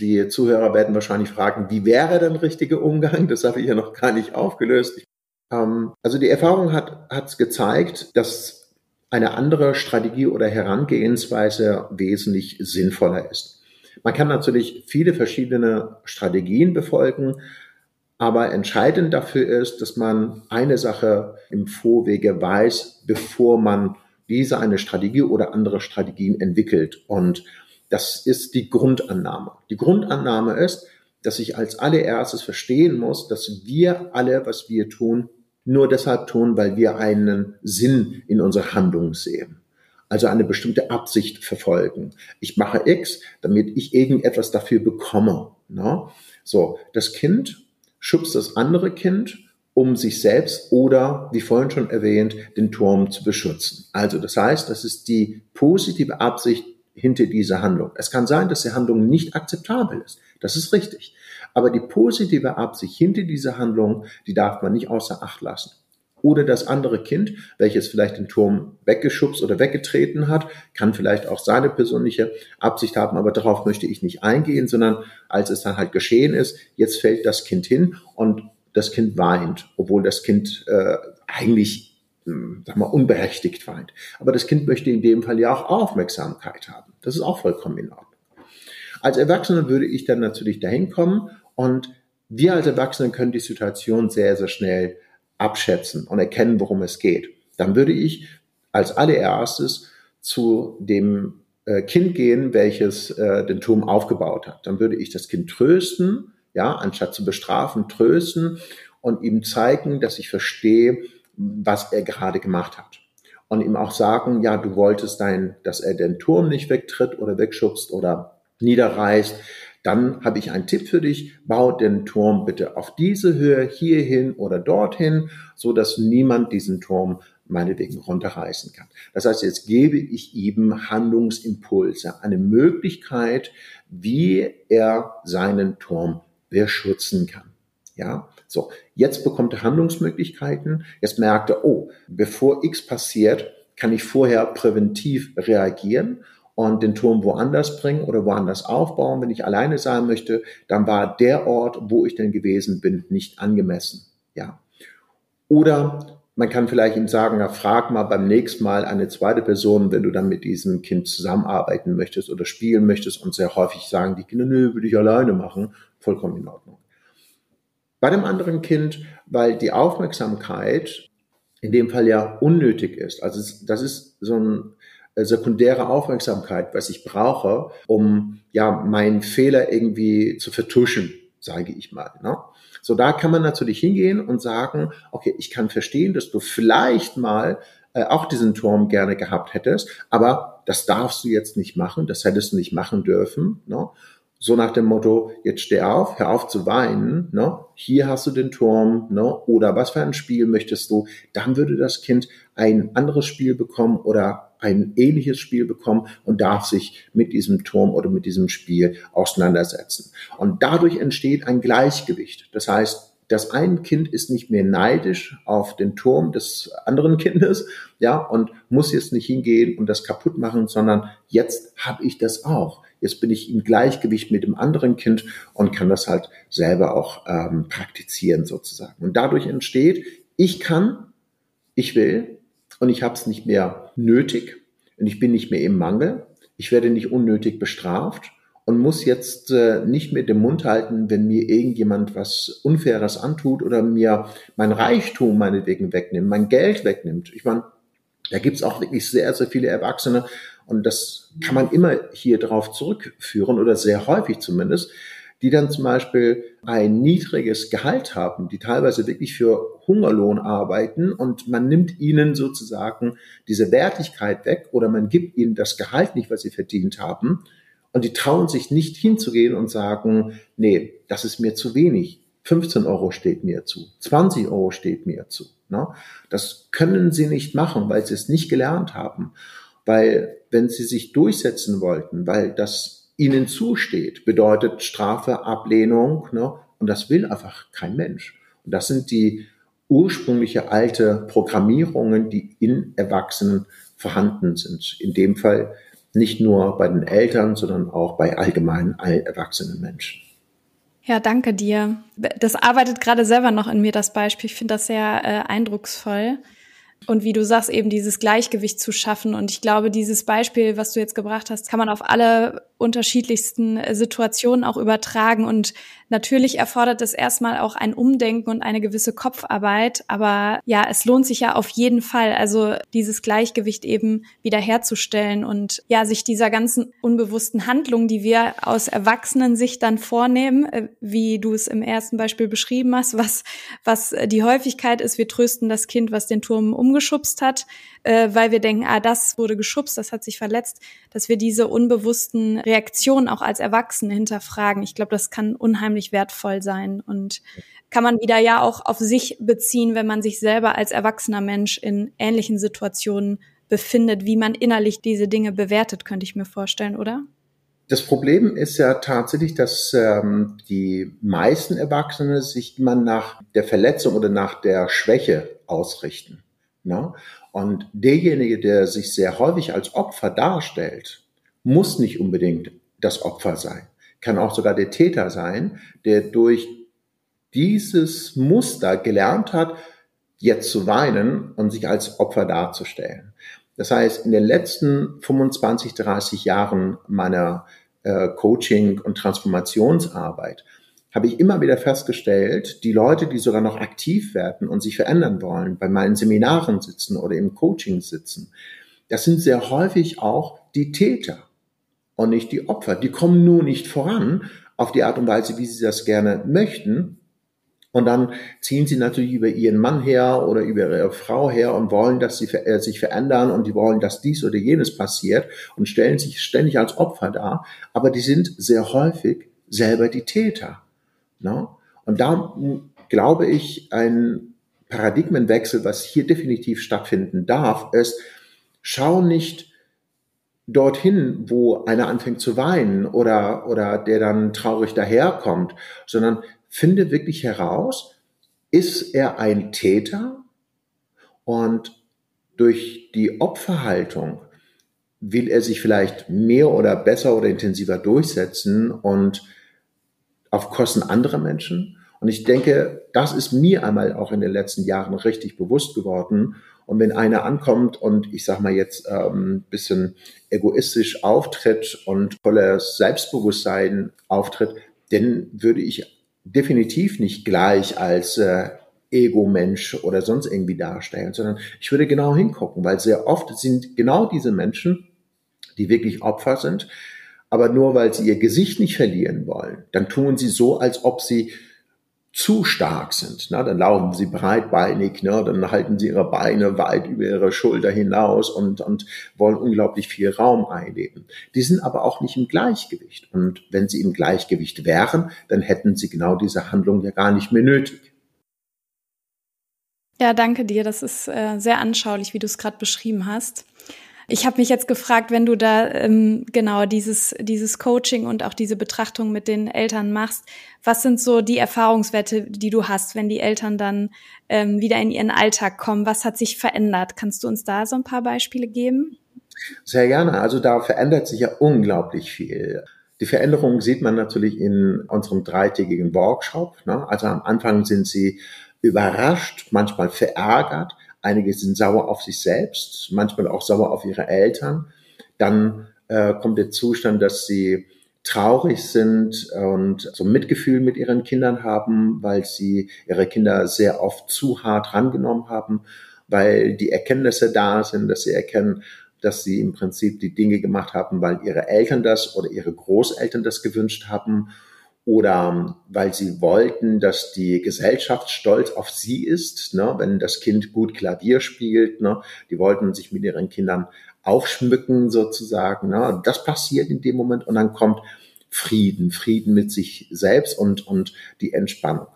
Speaker 2: die Zuhörer werden wahrscheinlich fragen, wie wäre denn richtige Umgang? Das habe ich ja noch gar nicht aufgelöst. Ähm, also die Erfahrung hat es gezeigt, dass eine andere Strategie oder Herangehensweise wesentlich sinnvoller ist. Man kann natürlich viele verschiedene Strategien befolgen, aber entscheidend dafür ist, dass man eine Sache im Vorwege weiß, bevor man diese eine Strategie oder andere Strategien entwickelt. Und das ist die Grundannahme. Die Grundannahme ist, dass ich als allererstes verstehen muss, dass wir alle, was wir tun, nur deshalb tun, weil wir einen Sinn in unserer Handlung sehen. Also eine bestimmte Absicht verfolgen. Ich mache X, damit ich irgendetwas dafür bekomme. Ne? So, das Kind schubst das andere Kind, um sich selbst oder, wie vorhin schon erwähnt, den Turm zu beschützen. Also das heißt, das ist die positive Absicht hinter dieser Handlung. Es kann sein, dass die Handlung nicht akzeptabel ist. Das ist richtig. Aber die positive Absicht hinter dieser Handlung, die darf man nicht außer Acht lassen. Oder das andere Kind, welches vielleicht den Turm weggeschubst oder weggetreten hat, kann vielleicht auch seine persönliche Absicht haben, aber darauf möchte ich nicht eingehen, sondern als es dann halt geschehen ist, jetzt fällt das Kind hin und das Kind weint, obwohl das Kind äh, eigentlich sag mal, unberechtigt weint. Aber das Kind möchte in dem Fall ja auch Aufmerksamkeit haben. Das ist auch vollkommen in Ordnung. Als Erwachsener würde ich dann natürlich dahin kommen und wir als Erwachsene können die Situation sehr, sehr schnell abschätzen und erkennen, worum es geht. Dann würde ich als allererstes zu dem äh, Kind gehen, welches äh, den Turm aufgebaut hat. Dann würde ich das Kind trösten, ja, anstatt zu bestrafen, trösten und ihm zeigen, dass ich verstehe, was er gerade gemacht hat. Und ihm auch sagen, ja, du wolltest dein, dass er den Turm nicht wegtritt oder wegschubst oder niederreißt. Dann habe ich einen Tipp für dich. Bau den Turm bitte auf diese Höhe hierhin oder dorthin, so dass niemand diesen Turm meinetwegen runterreißen kann. Das heißt, jetzt gebe ich ihm Handlungsimpulse, eine Möglichkeit, wie er seinen Turm beschützen kann. Ja, so, jetzt bekommt er Handlungsmöglichkeiten. Jetzt merkt er, oh, bevor X passiert, kann ich vorher präventiv reagieren und den Turm woanders bringen oder woanders aufbauen. Wenn ich alleine sein möchte, dann war der Ort, wo ich denn gewesen bin, nicht angemessen. Ja. Oder man kann vielleicht ihm sagen, ja, frag mal beim nächsten Mal eine zweite Person, wenn du dann mit diesem Kind zusammenarbeiten möchtest oder spielen möchtest. Und sehr häufig sagen die Kinder, nö, würde ich alleine machen. Vollkommen in Ordnung. Bei dem anderen Kind, weil die Aufmerksamkeit in dem Fall ja unnötig ist. Also das ist so eine äh, sekundäre Aufmerksamkeit, was ich brauche, um ja meinen Fehler irgendwie zu vertuschen, sage ich mal. Ne? So, da kann man natürlich hingehen und sagen, okay, ich kann verstehen, dass du vielleicht mal äh, auch diesen Turm gerne gehabt hättest, aber das darfst du jetzt nicht machen, das hättest du nicht machen dürfen. Ne? So nach dem Motto, jetzt steh auf, hör auf zu weinen, ne? hier hast du den Turm, ne? oder was für ein Spiel möchtest du, dann würde das Kind ein anderes Spiel bekommen oder ein ähnliches Spiel bekommen und darf sich mit diesem Turm oder mit diesem Spiel auseinandersetzen. Und dadurch entsteht ein Gleichgewicht. Das heißt, das eine Kind ist nicht mehr neidisch auf den Turm des anderen Kindes, ja, und muss jetzt nicht hingehen und das kaputt machen, sondern jetzt habe ich das auch. Jetzt bin ich im Gleichgewicht mit dem anderen Kind und kann das halt selber auch ähm, praktizieren sozusagen. Und dadurch entsteht, ich kann, ich will, und ich habe es nicht mehr nötig und ich bin nicht mehr im Mangel. Ich werde nicht unnötig bestraft und muss jetzt äh, nicht mehr den Mund halten, wenn mir irgendjemand was Unfaires antut oder mir mein Reichtum meinetwegen wegnimmt, mein Geld wegnimmt. Ich meine, da gibt's auch wirklich sehr, sehr viele Erwachsene und das kann man immer hier drauf zurückführen oder sehr häufig zumindest, die dann zum Beispiel ein niedriges Gehalt haben, die teilweise wirklich für Hungerlohn arbeiten und man nimmt ihnen sozusagen diese Wertigkeit weg oder man gibt ihnen das Gehalt nicht, was sie verdient haben und die trauen sich nicht hinzugehen und sagen, nee, das ist mir zu wenig. 15 Euro steht mir zu, 20 Euro steht mir zu. Ne? Das können sie nicht machen, weil sie es nicht gelernt haben. Weil wenn sie sich durchsetzen wollten, weil das ihnen zusteht, bedeutet Strafe, Ablehnung, ne? und das will einfach kein Mensch. Und das sind die ursprüngliche alte Programmierungen, die in Erwachsenen vorhanden sind. In dem Fall nicht nur bei den Eltern, sondern auch bei allgemeinen erwachsenen Menschen.
Speaker 1: Ja, danke dir. Das arbeitet gerade selber noch in mir, das Beispiel. Ich finde das sehr äh, eindrucksvoll. Und wie du sagst, eben dieses Gleichgewicht zu schaffen. Und ich glaube, dieses Beispiel, was du jetzt gebracht hast, kann man auf alle unterschiedlichsten äh, Situationen auch übertragen. Und natürlich erfordert es erstmal auch ein Umdenken und eine gewisse Kopfarbeit. Aber ja, es lohnt sich ja auf jeden Fall, also dieses Gleichgewicht eben wiederherzustellen und ja, sich dieser ganzen unbewussten Handlung, die wir aus Erwachsenen-Sicht dann vornehmen, äh, wie du es im ersten Beispiel beschrieben hast, was, was die Häufigkeit ist, wir trösten das Kind, was den Turm umgeschubst hat, äh, weil wir denken, ah, das wurde geschubst, das hat sich verletzt, dass wir diese unbewussten Reaktionen auch als Erwachsene hinterfragen. Ich glaube, das kann unheimlich wertvoll sein und kann man wieder ja auch auf sich beziehen, wenn man sich selber als erwachsener Mensch in ähnlichen Situationen befindet, wie man innerlich diese Dinge bewertet, könnte ich mir vorstellen, oder?
Speaker 2: Das Problem ist ja tatsächlich, dass ähm, die meisten Erwachsene sich immer nach der Verletzung oder nach der Schwäche ausrichten. Ne? Und derjenige, der sich sehr häufig als Opfer darstellt, muss nicht unbedingt das Opfer sein. Kann auch sogar der Täter sein, der durch dieses Muster gelernt hat, jetzt zu weinen und sich als Opfer darzustellen. Das heißt, in den letzten 25, 30 Jahren meiner äh, Coaching- und Transformationsarbeit habe ich immer wieder festgestellt, die Leute, die sogar noch aktiv werden und sich verändern wollen, bei meinen Seminaren sitzen oder im Coaching sitzen, das sind sehr häufig auch die Täter und nicht die Opfer. Die kommen nur nicht voran auf die Art und Weise, wie sie das gerne möchten. Und dann ziehen sie natürlich über ihren Mann her oder über ihre Frau her und wollen, dass sie äh, sich verändern und die wollen, dass dies oder jenes passiert und stellen sich ständig als Opfer dar. Aber die sind sehr häufig selber die Täter. Ne? Und da glaube ich, ein Paradigmenwechsel, was hier definitiv stattfinden darf, ist, schau nicht dorthin, wo einer anfängt zu weinen oder, oder der dann traurig daherkommt, sondern finde wirklich heraus, ist er ein Täter und durch die Opferhaltung will er sich vielleicht mehr oder besser oder intensiver durchsetzen und auf Kosten anderer Menschen? Und ich denke, das ist mir einmal auch in den letzten Jahren richtig bewusst geworden. Und wenn einer ankommt und ich sag mal jetzt ähm, bisschen egoistisch auftritt und voller Selbstbewusstsein auftritt, dann würde ich definitiv nicht gleich als äh, Ego-Mensch oder sonst irgendwie darstellen, sondern ich würde genau hingucken, weil sehr oft sind genau diese Menschen, die wirklich Opfer sind, aber nur weil sie ihr Gesicht nicht verlieren wollen, dann tun sie so, als ob sie zu stark sind. Ne? Dann laufen sie breitbeinig, ne? dann halten sie ihre Beine weit über ihre Schulter hinaus und, und wollen unglaublich viel Raum einnehmen. Die sind aber auch nicht im Gleichgewicht. Und wenn sie im Gleichgewicht wären, dann hätten sie genau diese Handlung ja gar nicht mehr nötig.
Speaker 1: Ja, danke dir. Das ist äh, sehr anschaulich, wie du es gerade beschrieben hast. Ich habe mich jetzt gefragt, wenn du da ähm, genau dieses, dieses Coaching und auch diese Betrachtung mit den Eltern machst, was sind so die Erfahrungswerte, die du hast, wenn die Eltern dann ähm, wieder in ihren Alltag kommen? Was hat sich verändert? Kannst du uns da so ein paar Beispiele geben?
Speaker 2: Sehr gerne. Also da verändert sich ja unglaublich viel. Die Veränderung sieht man natürlich in unserem dreitägigen Workshop. Ne? Also am Anfang sind sie überrascht, manchmal verärgert, Einige sind sauer auf sich selbst, manchmal auch sauer auf ihre Eltern. Dann äh, kommt der Zustand, dass sie traurig sind und so Mitgefühl mit ihren Kindern haben, weil sie ihre Kinder sehr oft zu hart rangenommen haben, weil die Erkenntnisse da sind, dass sie erkennen, dass sie im Prinzip die Dinge gemacht haben, weil ihre Eltern das oder ihre Großeltern das gewünscht haben oder weil sie wollten, dass die Gesellschaft stolz auf sie ist, ne, wenn das Kind gut Klavier spielt. Ne, die wollten sich mit ihren Kindern aufschmücken sozusagen. Ne. Das passiert in dem Moment und dann kommt Frieden, Frieden mit sich selbst und, und die Entspannung.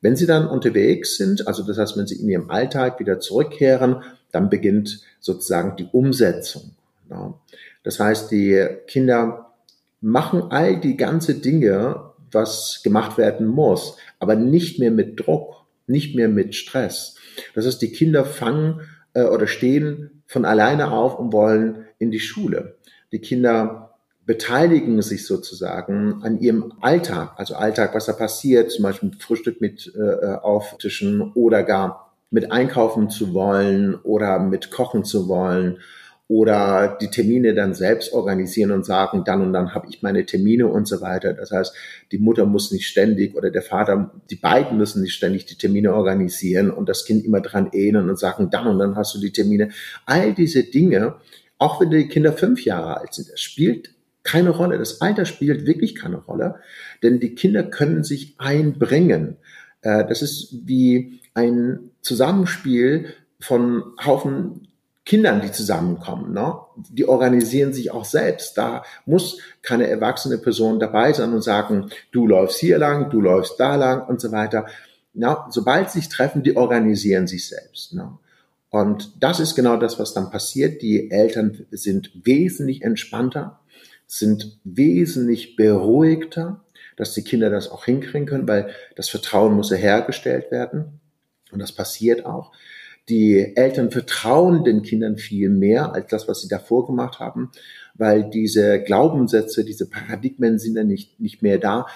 Speaker 2: Wenn sie dann unterwegs sind, also das heißt, wenn sie in ihrem Alltag wieder zurückkehren, dann beginnt sozusagen die Umsetzung. Ne. Das heißt, die Kinder machen all die ganze Dinge, was gemacht werden muss, aber nicht mehr mit Druck, nicht mehr mit Stress. Das heißt, die Kinder fangen äh, oder stehen von alleine auf und wollen in die Schule. Die Kinder beteiligen sich sozusagen an ihrem Alltag, also Alltag, was da passiert, zum Beispiel Frühstück mit äh, auftischen oder gar mit einkaufen zu wollen oder mit kochen zu wollen oder die Termine dann selbst organisieren und sagen, dann und dann habe ich meine Termine und so weiter. Das heißt, die Mutter muss nicht ständig oder der Vater, die beiden müssen nicht ständig die Termine organisieren und das Kind immer dran ähneln und sagen, dann und dann hast du die Termine. All diese Dinge, auch wenn die Kinder fünf Jahre alt sind, das spielt keine Rolle. Das Alter spielt wirklich keine Rolle, denn die Kinder können sich einbringen. Äh, das ist wie ein Zusammenspiel von Haufen Kindern, die zusammenkommen. Ne? Die organisieren sich auch selbst. Da muss keine erwachsene Person dabei sein und sagen, du läufst hier lang, du läufst da lang und so weiter. Na, sobald sie sich treffen, die organisieren sich selbst. Ne? Und das ist genau das, was dann passiert. Die Eltern sind wesentlich entspannter, sind wesentlich beruhigter, dass die Kinder das auch hinkriegen können, weil das Vertrauen muss hergestellt werden. Und das passiert auch. Die Eltern vertrauen den Kindern viel mehr als das, was sie davor gemacht haben, weil diese Glaubenssätze, diese Paradigmen sind dann nicht, nicht mehr da,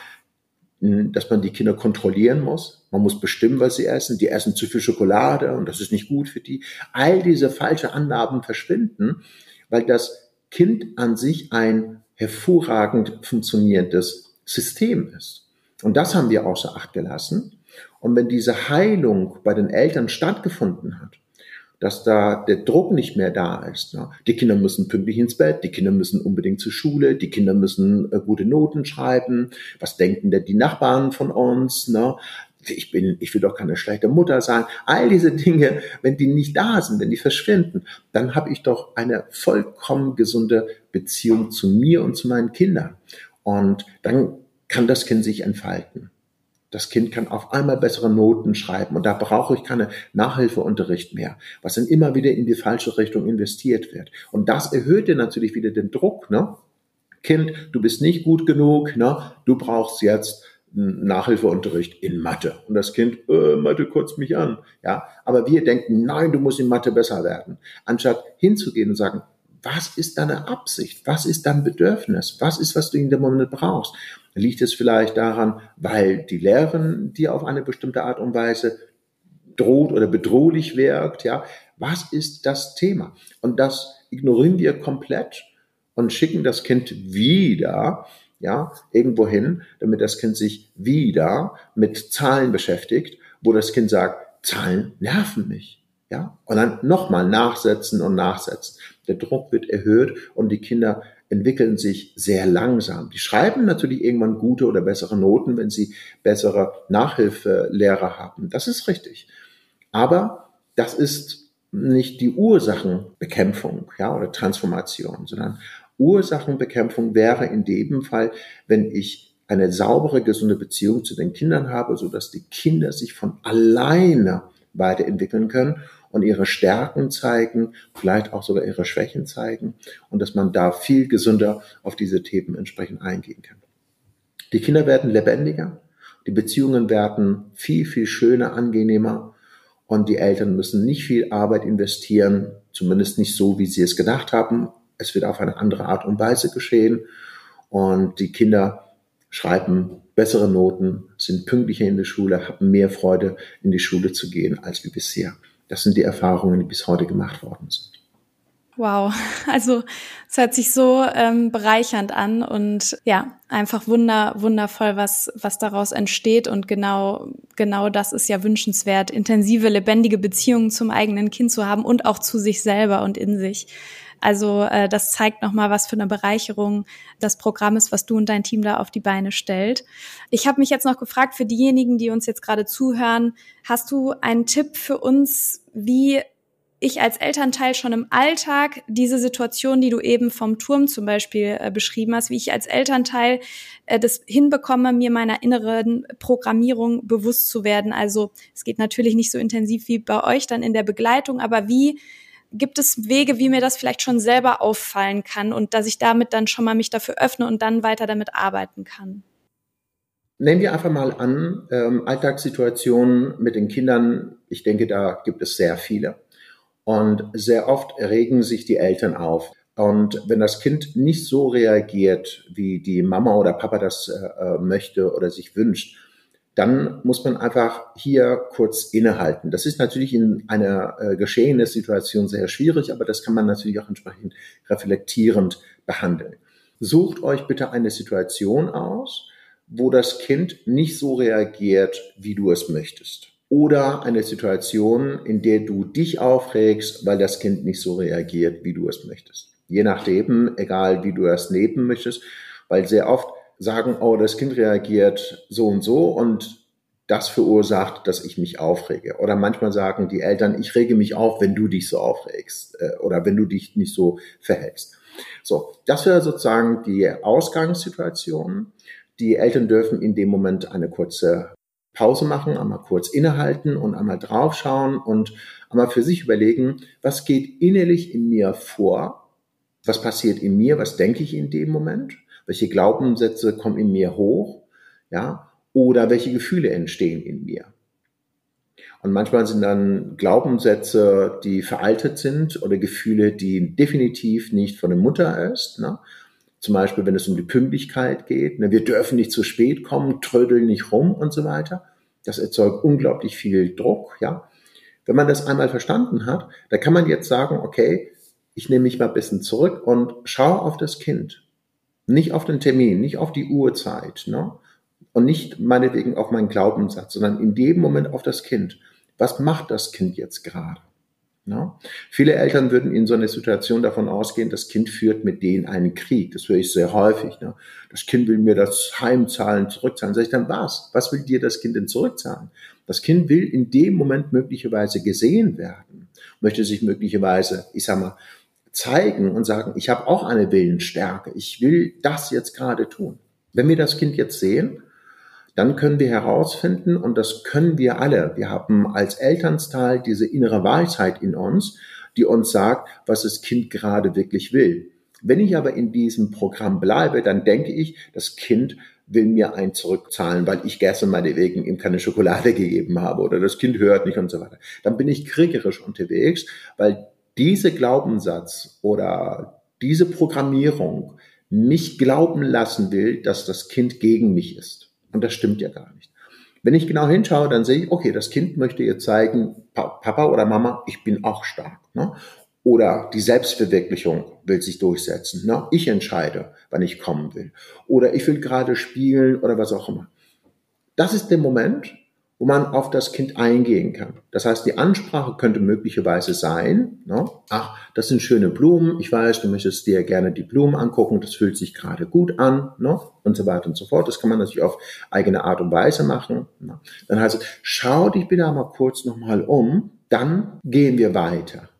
Speaker 2: hm, dass man die Kinder kontrollieren muss. Man muss bestimmen, was sie essen. Die essen zu viel Schokolade und das ist nicht gut für die. All diese falsche Annahmen verschwinden, weil das Kind an sich ein hervorragend funktionierendes System ist. Und das haben wir außer Acht gelassen. Und wenn diese Heilung bei den Eltern stattgefunden hat, dass da der Druck nicht mehr da ist. Ne? Die Kinder müssen pünktlich ins Bett, die Kinder müssen unbedingt zur Schule, die Kinder müssen äh, gute Noten schreiben. Was denken denn die Nachbarn von uns? Ne? Ich bin, ich will doch keine schlechte Mutter sein. All diese Dinge, wenn die nicht da sind, wenn die verschwinden, dann habe ich doch eine vollkommen gesunde Beziehung zu mir und zu meinen Kindern. Und dann kann das Kind sich entfalten. Das Kind kann auf einmal bessere Noten schreiben und da brauche ich keine Nachhilfeunterricht mehr, was dann immer wieder in die falsche Richtung investiert wird. Und das erhöht dir natürlich wieder den Druck, ne? Kind, du bist nicht gut genug, ne? Du brauchst jetzt Nachhilfeunterricht in Mathe. Und das Kind, äh, Mathe kotzt mich an. Ja, aber wir denken, nein, du musst in Mathe besser werden. Anstatt hinzugehen und sagen, was ist deine Absicht? Was ist dein Bedürfnis? Was ist, was du in dem Moment brauchst? Liegt es vielleicht daran, weil die Lehrerin dir auf eine bestimmte Art und Weise droht oder bedrohlich wirkt? Ja, was ist das Thema? Und das ignorieren wir komplett und schicken das Kind wieder, ja, irgendwo hin, damit das Kind sich wieder mit Zahlen beschäftigt, wo das Kind sagt, Zahlen nerven mich. Ja, und dann nochmal nachsetzen und nachsetzen. Der Druck wird erhöht und die Kinder entwickeln sich sehr langsam. Die schreiben natürlich irgendwann gute oder bessere Noten, wenn sie bessere Nachhilfelehrer haben. Das ist richtig. Aber das ist nicht die Ursachenbekämpfung, ja, oder Transformation, sondern Ursachenbekämpfung wäre in dem Fall, wenn ich eine saubere, gesunde Beziehung zu den Kindern habe, so dass die Kinder sich von alleine weiterentwickeln können und ihre Stärken zeigen, vielleicht auch sogar ihre Schwächen zeigen und dass man da viel gesünder auf diese Themen entsprechend eingehen kann. Die Kinder werden lebendiger, die Beziehungen werden viel, viel schöner, angenehmer und die Eltern müssen nicht viel Arbeit investieren, zumindest nicht so, wie sie es gedacht haben. Es wird auf eine andere Art und Weise geschehen und die Kinder schreiben bessere Noten, sind pünktlicher in der Schule, haben mehr Freude, in die Schule zu gehen als wie bisher. Das sind die Erfahrungen, die bis heute gemacht worden sind.
Speaker 1: Wow, also es hört sich so ähm, bereichernd an und ja, einfach wunder, wundervoll, was, was daraus entsteht und genau, genau das ist ja wünschenswert, intensive, lebendige Beziehungen zum eigenen Kind zu haben und auch zu sich selber und in sich. Also äh, das zeigt nochmal, was für eine Bereicherung das Programm ist, was du und dein Team da auf die Beine stellt. Ich habe mich jetzt noch gefragt, für diejenigen, die uns jetzt gerade zuhören, hast du einen Tipp für uns, wie ich als Elternteil schon im Alltag diese Situation, die du eben vom Turm zum Beispiel äh, beschrieben hast, wie ich als Elternteil äh, das hinbekomme, mir meiner inneren Programmierung bewusst zu werden. Also es geht natürlich nicht so intensiv wie bei euch dann in der Begleitung, aber wie gibt es Wege, wie mir das vielleicht schon selber auffallen kann und dass ich damit dann schon mal mich dafür öffne und dann weiter damit arbeiten kann?
Speaker 2: Nehmen wir einfach mal an, ähm, Alltagssituationen mit den Kindern. Ich denke, da gibt es sehr viele. Und sehr oft regen sich die Eltern auf. Und wenn das Kind nicht so reagiert, wie die Mama oder Papa das äh, äh, möchte oder sich wünscht, dann muss man einfach hier kurz innehalten. Das ist natürlich in einer äh, geschehenen Situation sehr schwierig, aber das kann man natürlich auch entsprechend reflektierend behandeln. Sucht euch bitte eine Situation aus, wo das Kind nicht so reagiert, wie du es möchtest oder eine Situation, in der du dich aufregst, weil das Kind nicht so reagiert, wie du es möchtest. Je nachdem, egal wie du es leben möchtest, weil sehr oft sagen, oh, das Kind reagiert so und so und das verursacht, dass ich mich aufrege. Oder manchmal sagen die Eltern, ich rege mich auf, wenn du dich so aufregst äh, oder wenn du dich nicht so verhältst. So, das wäre sozusagen die Ausgangssituation. Die Eltern dürfen in dem Moment eine kurze Pause machen, einmal kurz innehalten und einmal draufschauen und einmal für sich überlegen, was geht innerlich in mir vor? Was passiert in mir? Was denke ich in dem Moment? Welche Glaubenssätze kommen in mir hoch? Ja? Oder welche Gefühle entstehen in mir? Und manchmal sind dann Glaubenssätze, die veraltet sind oder Gefühle, die definitiv nicht von der Mutter ist. Ne? Zum Beispiel, wenn es um die Pünktlichkeit geht. Ne, wir dürfen nicht zu spät kommen, trödeln nicht rum und so weiter. Das erzeugt unglaublich viel Druck, ja. Wenn man das einmal verstanden hat, da kann man jetzt sagen, okay, ich nehme mich mal ein bisschen zurück und schaue auf das Kind. Nicht auf den Termin, nicht auf die Uhrzeit, ne? Und nicht meinetwegen auf meinen Glaubenssatz, sondern in dem Moment auf das Kind. Was macht das Kind jetzt gerade? Ja? Viele Eltern würden in so einer Situation davon ausgehen, das Kind führt mit denen einen Krieg. Das höre ich sehr häufig. Ne? Das Kind will mir das Heimzahlen zurückzahlen. Sag ich dann, was? Was will dir das Kind denn zurückzahlen? Das Kind will in dem Moment möglicherweise gesehen werden, möchte sich möglicherweise, ich sag mal, zeigen und sagen, ich habe auch eine Willensstärke. Ich will das jetzt gerade tun. Wenn wir das Kind jetzt sehen, dann können wir herausfinden, und das können wir alle, wir haben als Elternteil diese innere Weisheit in uns, die uns sagt, was das Kind gerade wirklich will. Wenn ich aber in diesem Programm bleibe, dann denke ich, das Kind will mir ein zurückzahlen, weil ich gestern meinetwegen ihm keine Schokolade gegeben habe oder das Kind hört nicht und so weiter. Dann bin ich kriegerisch unterwegs, weil diese Glaubenssatz oder diese Programmierung mich glauben lassen will, dass das Kind gegen mich ist. Und das stimmt ja gar nicht. Wenn ich genau hinschaue, dann sehe ich, okay, das Kind möchte ihr zeigen, Papa oder Mama, ich bin auch stark. Ne? Oder die Selbstverwirklichung will sich durchsetzen. Ne? Ich entscheide, wann ich kommen will. Oder ich will gerade spielen oder was auch immer. Das ist der Moment, wo man auf das Kind eingehen kann. Das heißt, die Ansprache könnte möglicherweise sein, ne? ach, das sind schöne Blumen, ich weiß, du möchtest dir gerne die Blumen angucken, das fühlt sich gerade gut an, ne? und so weiter und so fort. Das kann man natürlich auf eigene Art und Weise machen. Ne? Dann heißt es, schau dich bitte mal kurz nochmal um, dann gehen wir weiter.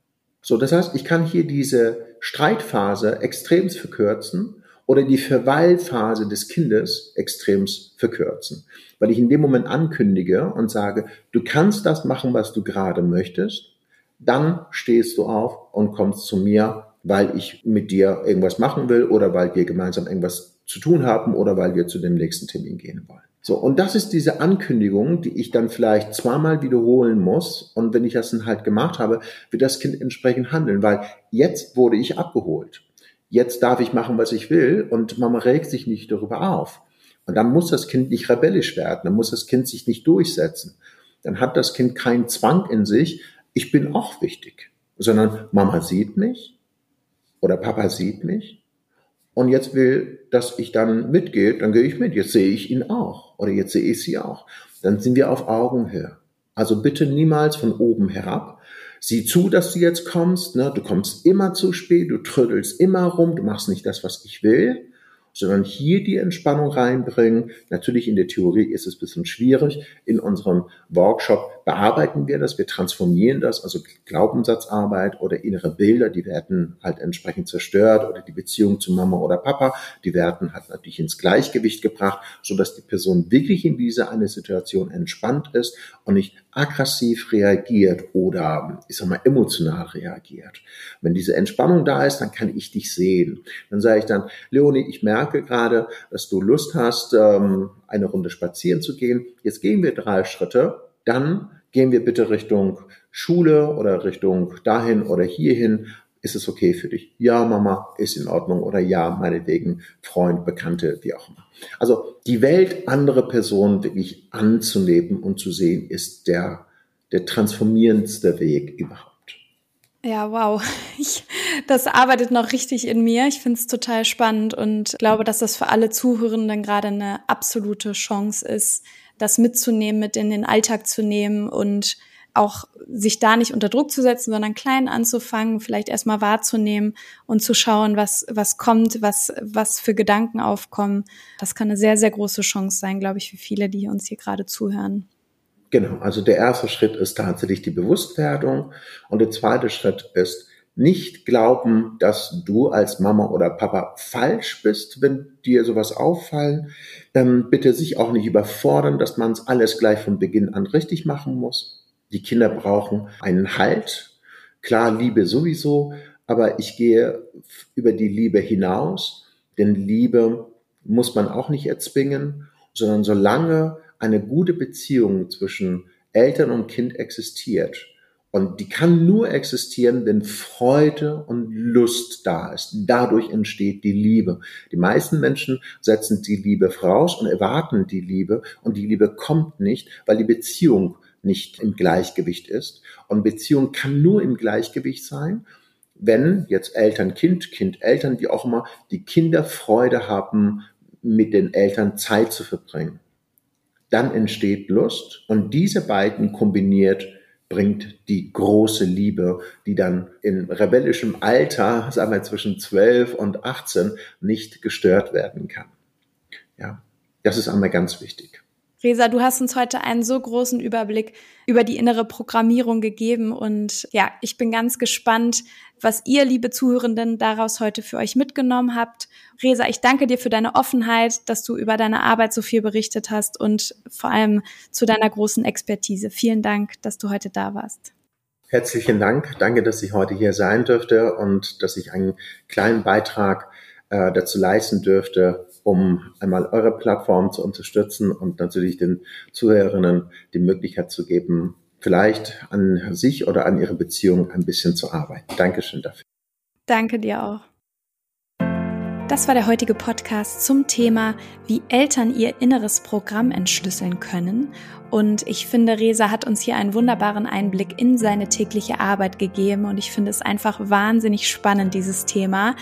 Speaker 2: So, das heißt, ich kann hier diese Streitphase extremst verkürzen oder die Verweilphase des Kindes extremst verkürzen weil ich in dem Moment ankündige und sage, du kannst das machen, was du gerade möchtest, dann stehst du auf und kommst zu mir, weil ich mit dir irgendwas machen will oder weil wir gemeinsam irgendwas zu tun haben oder weil wir zu dem nächsten Termin gehen wollen. So, und das ist diese Ankündigung, die ich dann vielleicht zweimal wiederholen muss. Und wenn ich das dann halt gemacht habe, wird das Kind entsprechend handeln, weil jetzt wurde ich abgeholt. Jetzt darf ich machen, was ich will und Mama regt sich nicht darüber auf. Und dann muss das Kind nicht rebellisch werden, dann muss das Kind sich nicht durchsetzen. Dann hat das Kind keinen Zwang in sich, ich bin auch wichtig, sondern Mama sieht mich oder Papa sieht mich und jetzt will, dass ich dann mitgehe, dann gehe ich mit. Jetzt sehe ich ihn auch oder jetzt sehe ich sie auch. Dann sind wir auf Augenhöhe. Also bitte niemals von oben herab. Sieh zu, dass du jetzt kommst. Ne? Du kommst immer zu spät, du trödelst immer rum, du machst nicht das, was ich will sondern hier die Entspannung reinbringen. Natürlich in der Theorie ist es ein bisschen schwierig. In unserem Workshop bearbeiten wir das, wir transformieren das, also Glaubenssatzarbeit oder innere Bilder, die werden halt entsprechend zerstört oder die Beziehung zu Mama oder Papa, die werden halt natürlich ins Gleichgewicht gebracht, so dass die Person wirklich in dieser eine Situation entspannt ist und nicht aggressiv reagiert oder, ich sag mal, emotional reagiert. Wenn diese Entspannung da ist, dann kann ich dich sehen. Dann sage ich dann, Leonie, ich merke gerade, dass du Lust hast, ähm, eine Runde spazieren zu gehen. Jetzt gehen wir drei Schritte. Dann gehen wir bitte Richtung Schule oder Richtung dahin oder hierhin. Ist es okay für dich? Ja, Mama, ist in Ordnung. Oder ja, meinetwegen, Freund, Bekannte, wie auch immer. Also die Welt andere Personen wirklich anzunehmen und zu sehen, ist der, der transformierendste Weg überhaupt.
Speaker 1: Ja, wow. Ich, das arbeitet noch richtig in mir. Ich finde es total spannend und glaube, dass das für alle Zuhörenden gerade eine absolute Chance ist, das mitzunehmen, mit in den Alltag zu nehmen und auch sich da nicht unter Druck zu setzen, sondern klein anzufangen, vielleicht erstmal wahrzunehmen und zu schauen, was, was kommt, was, was für Gedanken aufkommen. Das kann eine sehr, sehr große Chance sein, glaube ich, für viele, die uns hier gerade zuhören.
Speaker 2: Genau, also der erste Schritt ist tatsächlich die Bewusstwerdung und der zweite Schritt ist nicht glauben, dass du als Mama oder Papa falsch bist, wenn dir sowas auffallen. Ähm, bitte sich auch nicht überfordern, dass man es alles gleich von Beginn an richtig machen muss. Die Kinder brauchen einen Halt. Klar, Liebe sowieso, aber ich gehe über die Liebe hinaus, denn Liebe muss man auch nicht erzwingen, sondern solange eine gute Beziehung zwischen Eltern und Kind existiert, und die kann nur existieren, wenn Freude und Lust da ist. Dadurch entsteht die Liebe. Die meisten Menschen setzen die Liebe voraus und erwarten die Liebe und die Liebe kommt nicht, weil die Beziehung nicht im Gleichgewicht ist. Und Beziehung kann nur im Gleichgewicht sein, wenn jetzt Eltern, Kind, Kind, Eltern, wie auch immer, die Kinder Freude haben, mit den Eltern Zeit zu verbringen. Dann entsteht Lust und diese beiden kombiniert bringt die große Liebe, die dann in rebellischem Alter, sagen wir zwischen 12 und 18, nicht gestört werden kann. Ja, das ist einmal ganz wichtig.
Speaker 1: Resa, du hast uns heute einen so großen Überblick über die innere Programmierung gegeben und ja, ich bin ganz gespannt, was ihr, liebe Zuhörenden, daraus heute für euch mitgenommen habt. Resa, ich danke dir für deine Offenheit, dass du über deine Arbeit so viel berichtet hast und vor allem zu deiner großen Expertise. Vielen Dank, dass du heute da warst.
Speaker 2: Herzlichen Dank. Danke, dass ich heute hier sein dürfte und dass ich einen kleinen Beitrag äh, dazu leisten dürfte, um einmal eure Plattform zu unterstützen und natürlich den Zuhörerinnen die Möglichkeit zu geben, vielleicht an sich oder an ihrer Beziehung ein bisschen zu arbeiten. Dankeschön dafür.
Speaker 1: Danke dir auch. Das war der heutige Podcast zum Thema, wie Eltern ihr inneres Programm entschlüsseln können. Und ich finde, Resa hat uns hier einen wunderbaren Einblick in seine tägliche Arbeit gegeben. Und ich finde es einfach wahnsinnig spannend, dieses Thema.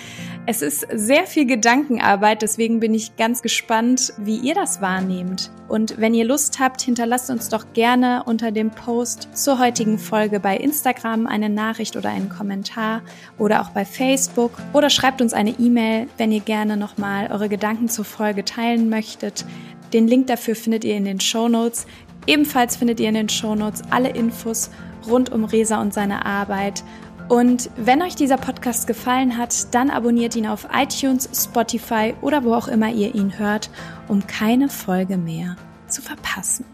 Speaker 1: Es ist sehr viel Gedankenarbeit, deswegen bin ich ganz gespannt, wie ihr das wahrnehmt. Und wenn ihr Lust habt, hinterlasst uns doch gerne unter dem Post zur heutigen Folge bei Instagram eine Nachricht oder einen Kommentar oder auch bei Facebook oder schreibt uns eine E-Mail, wenn ihr gerne nochmal eure Gedanken zur Folge teilen möchtet. Den Link dafür findet ihr in den Show Notes. Ebenfalls findet ihr in den Show Notes alle Infos rund um Resa und seine Arbeit. Und wenn euch dieser Podcast gefallen hat, dann abonniert ihn auf iTunes, Spotify oder wo auch immer ihr ihn hört, um keine Folge mehr zu verpassen.